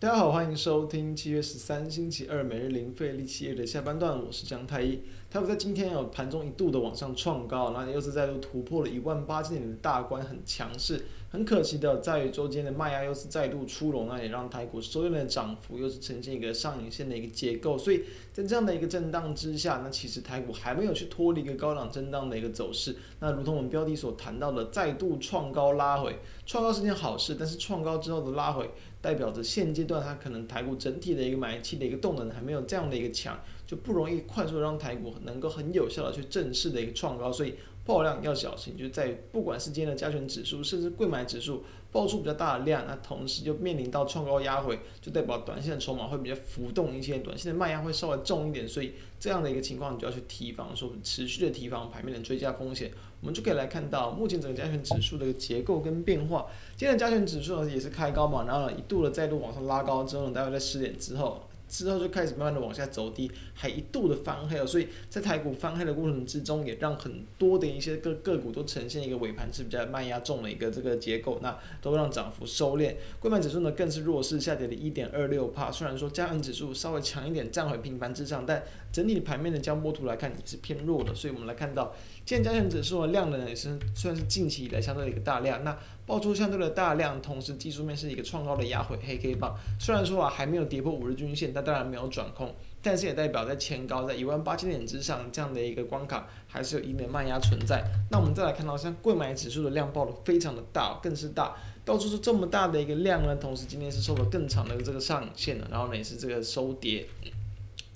大家好，欢迎收听七月十三星期二每日零费力企业的下半段，我是张太一。台股在今天有盘中一度的往上创高，然后又是再度突破了一万八千点的大关，很强势。很可惜的在于周间的卖压又是再度出笼，那也让台股收敛的涨幅又是呈现一个上影线的一个结构。所以在这样的一个震荡之下，那其实台股还没有去脱离一个高档震荡的一个走势。那如同我们标题所谈到的，再度创高拉回，创高是件好事，但是创高之后的拉回。代表着现阶段它可能台股整体的一个买气的一个动能还没有这样的一个强，就不容易快速让台股能够很有效的去正式的一个创高，所以爆量要小心，就在不管是今天的加权指数，甚至柜买指数爆出比较大的量，那同时就面临到创高压回，就代表短线的筹码会比较浮动一些，短线的卖压会稍微重一点，所以这样的一个情况你就要去提防，说持续的提防盘面的追加风险。我们就可以来看到目前整个加权指数的一个结构跟变化，今天的加权指数呢也是开高嘛，然后呢一度的再度往上拉高之后呢，大概在十点之后。之后就开始慢慢的往下走低，还一度的翻黑了，所以在台股翻黑的过程之中，也让很多的一些个个股都呈现一个尾盘是比较慢压重的一个这个结构，那都让涨幅收敛。柜买指数呢更是弱势下跌了一点二六趴，虽然说加权指数稍微强一点站回平盘之上，但整体盘面的江波图来看也是偏弱的，所以我们来看到，今天加权指数的量能也是算是近期以来相对的一个大量，那爆出相对的大量，同时技术面是一个创高的压回黑 K 棒，虽然说啊还没有跌破五日均线，那当然没有转空，但是也代表在前高在一万八千点之上这样的一个关卡还是有一定的卖压存在。那我们再来看到像贵买指数的量爆的非常的大，更是大，到处是这么大的一个量呢，同时今天是收了更长的这个上影线的，然后呢也是这个收跌。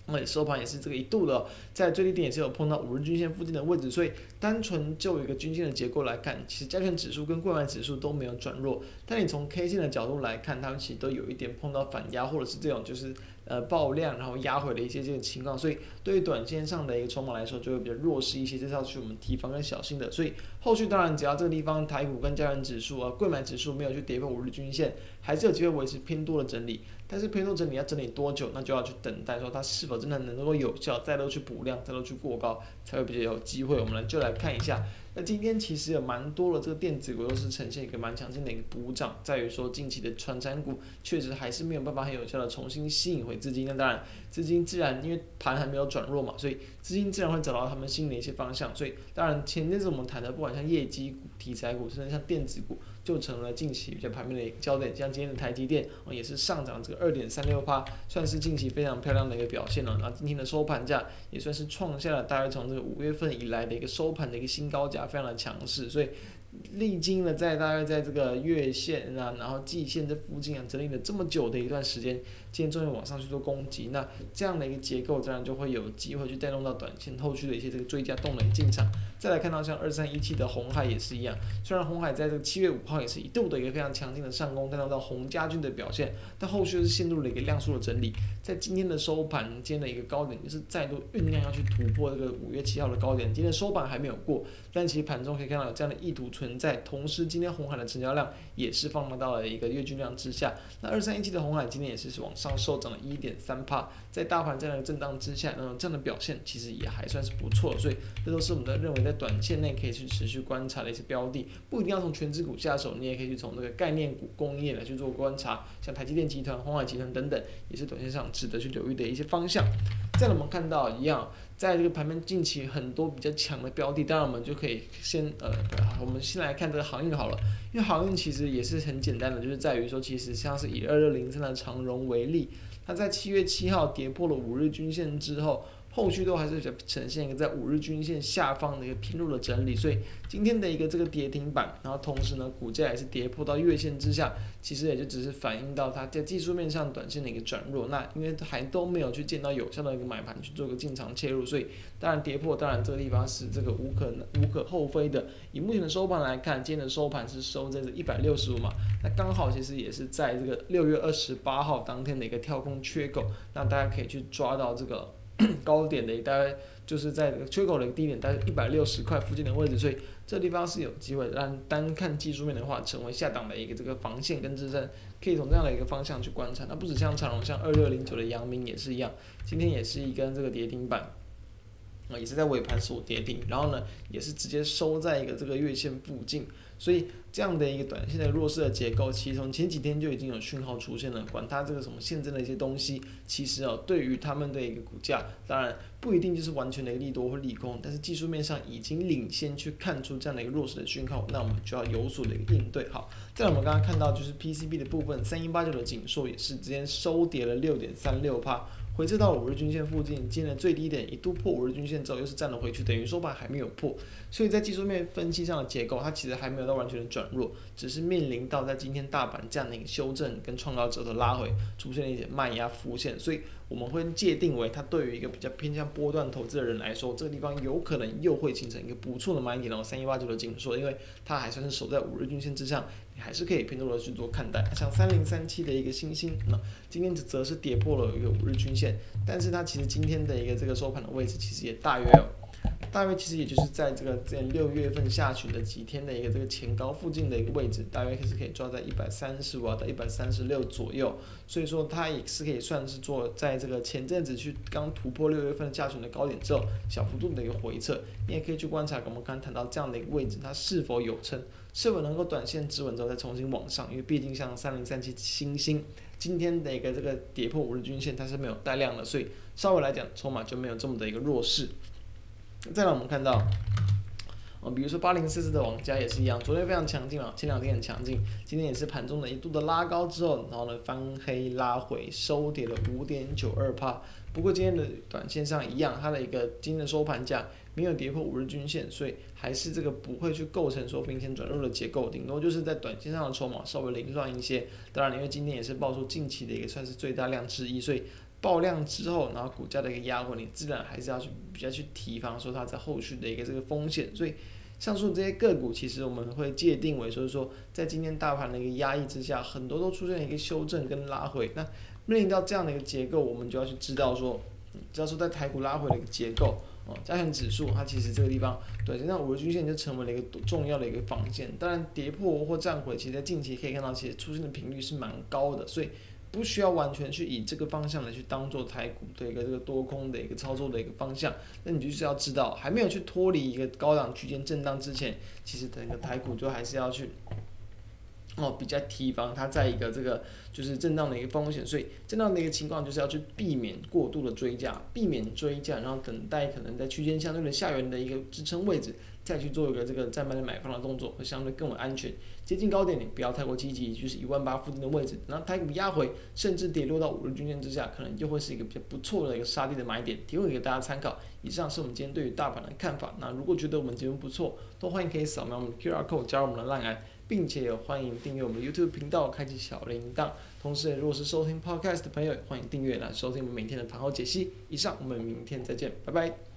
那么收盘也是这个一度的，在最低点也是有碰到五日均线附近的位置，所以单纯就一个均线的结构来看，其实加权指数跟柜买指数都没有转弱，但你从 K 线的角度来看，它们其实都有一点碰到反压，或者是这种就是。呃，爆量然后压回的一些这个情况，所以对于短线上的一个筹码来说，就会比较弱势一些，这是要去我们提防跟小心的。所以后续当然只要这个地方台股跟加权指数啊，柜买指数没有去跌破五日均线，还是有机会维持偏多的整理。但是偏多整理要整理多久，那就要去等待说它是否真的能够有效，再度去补量，再度去过高，才会比较有机会。我们来就来看一下。那今天其实有蛮多的这个电子股都是呈现一个蛮强劲的一个补涨，在于说近期的传产股确实还是没有办法很有效的重新吸引回资金。那当然，资金自然因为盘还没有转弱嘛，所以资金自然会找到他们新的一些方向。所以当然前阵子我们谈的不管像业绩股、题材股，甚至像电子股。就成了近期比较盘面的一个焦点，像今天的台积电，也是上涨这个二点三六八，算是近期非常漂亮的一个表现了。然后今天的收盘价也算是创下了大概从这个五月份以来的一个收盘的一个新高价，非常的强势，所以。历经了在大概在这个月线啊，然后季线这附近啊整理了这么久的一段时间，今天终于往上去做攻击，那这样的一个结构自然就会有机会去带动到短线后续的一些这个追加动能进场。再来看到像二三一七的红海也是一样，虽然红海在这个七月五号也是一度的一个非常强劲的上攻，带动到红家军的表现，但后续是陷入了一个量缩的整理，在今天的收盘间的一个高点就是再度酝酿要去突破这个五月七号的高点，今天收盘还没有过，但其实盘中可以看到有这样的意图存存在，同时今天红海的成交量也是放到了一个月均量之下。那二三一七的红海今天也是往上收涨了一点三帕，在大盘这样的震荡之下，那种这样的表现其实也还算是不错。所以这都是我们的认为在短线内可以去持续观察的一些标的，不一定要从权值股下手，你也可以去从这个概念股、工业来去做观察，像台积电集团、鸿海集团等等，也是短线上值得去留意的一些方向。再我们看到一样。在这个盘面近期很多比较强的标的，当然我们就可以先呃，我们先来看这个航运好了，因为航运其实也是很简单的，就是在于说，其实像是以二六零三的长荣为例，它在七月七号跌破了五日均线之后。后续都还是呈现一个在五日均线下方的一个偏弱的整理，所以今天的一个这个跌停板，然后同时呢，股价也是跌破到月线之下，其实也就只是反映到它在技术面上短线的一个转弱。那因为还都没有去见到有效的一个买盘去做个进场切入，所以当然跌破，当然这个地方是这个无可无可厚非的。以目前的收盘来看，今天的收盘是收在这一百六十五嘛，那刚好其实也是在这个六月二十八号当天的一个跳空缺口，那大家可以去抓到这个。高点的大概就是在缺口的低点，大概一百六十块附近的位置，所以这地方是有机会让单看技术面的话，成为下档的一个这个防线跟支撑，可以从这样的一个方向去观察。那不止像长荣，像二六零九的阳明也是一样，今天也是一根这个跌停板，啊，也是在尾盘所跌停，然后呢，也是直接收在一个这个月线附近。所以这样的一个短线的弱势的结构，其实从前几天就已经有讯号出现了。管它这个什么现增的一些东西，其实哦，对于他们的一个股价，当然不一定就是完全的一个利多或利空，但是技术面上已经领先去看出这样的一个弱势的讯号，那我们就要有所的一个应对。好，再来我们刚刚看到就是 PCB 的部分，三一八九的紧缩也是直接收跌了六点三六趴。回撤到五日均线附近，今天最低点一度破五日均线之后，又是站了回去，等于说吧还没有破，所以在技术面分析上的结构，它其实还没有到完全的转弱，只是面临到在今天大盘这样的一个修正跟创造者的拉回，出现了一点卖压浮现，所以我们会界定为它对于一个比较偏向波段投资的人来说，这个地方有可能又会形成一个不错的买点哦，三一八九的紧缩，因为它还算是守在五日均线之上。你还是可以偏多的去做看待，像三零三七的一个星星，那今天则是跌破了一个五日均线，但是它其实今天的一个这个收盘的位置其实也大约，大约其实也就是在这个在六月份下旬的几天的一个这个前高附近的一个位置，大约是可以抓在一百三十五到一百三十六左右，所以说它也是可以算是做在这个前阵子去刚突破六月份下旬的高点之后，小幅度的一个回撤，你也可以去观察我们刚刚谈到这样的一个位置，它是否有撑。是否能够短线止稳之后再重新往上？因为毕竟像三零三七欣兴今天的一个这个跌破五日均线，它是没有带量的，所以稍微来讲筹码就没有这么的一个弱势。再来我们看到，哦，比如说八零四四的网家也是一样，昨天非常强劲啊，前两天很强劲，今天也是盘中的一度的拉高之后，然后呢翻黑拉回，收跌了五点九二趴。不过今天的短线上一样，它的一个今天的收盘价没有跌破五日均线，所以还是这个不会去构成说明显转弱的结构，顶多就是在短线上的筹码稍微凌乱一些。当然，因为今天也是爆出近期的一个算是最大量之一，所以爆量之后，然后股价的一个压回，你自然还是要去比较去提防说它在后续的一个这个风险。所以上述这些个股，其实我们会界定为说是说，在今天大盘的一个压抑之下，很多都出现了一个修正跟拉回。那面临到这样的一个结构，我们就要去知道说，知道说在台股拉回的一个结构哦，加权指数它其实这个地方，对，那五日均线就成为了一个重要的一个防线。当然跌破或站回，其实在近期可以看到，其实出现的频率是蛮高的，所以不需要完全去以这个方向来去当做台股的一个这个多空的一个操作的一个方向。那你就是要知道，还没有去脱离一个高档区间震荡之前，其实整个台股就还是要去。哦，比较提防它在一个这个就是震荡的一个风险，所以震荡的一个情况就是要去避免过度的追价，避免追价，然后等待可能在区间相对的下缘的一个支撑位置，再去做一个这个再买的买方的动作，会相对更为安全。接近高点你不要太过积极，就是一万八附近的位置，然后台股压回，甚至跌落到五日均线之下，可能就会是一个比较不错的一个杀低的买点，提供给大家参考。以上是我们今天对于大盘的看法。那如果觉得我们节目不错，都欢迎可以扫描我们的 QR code 加入我们的 LINE。并且也欢迎订阅我们 YouTube 频道，开启小铃铛。同时，如果是收听 Podcast 的朋友，欢迎订阅来收听我们每天的盘后解析。以上，我们明天再见，拜拜。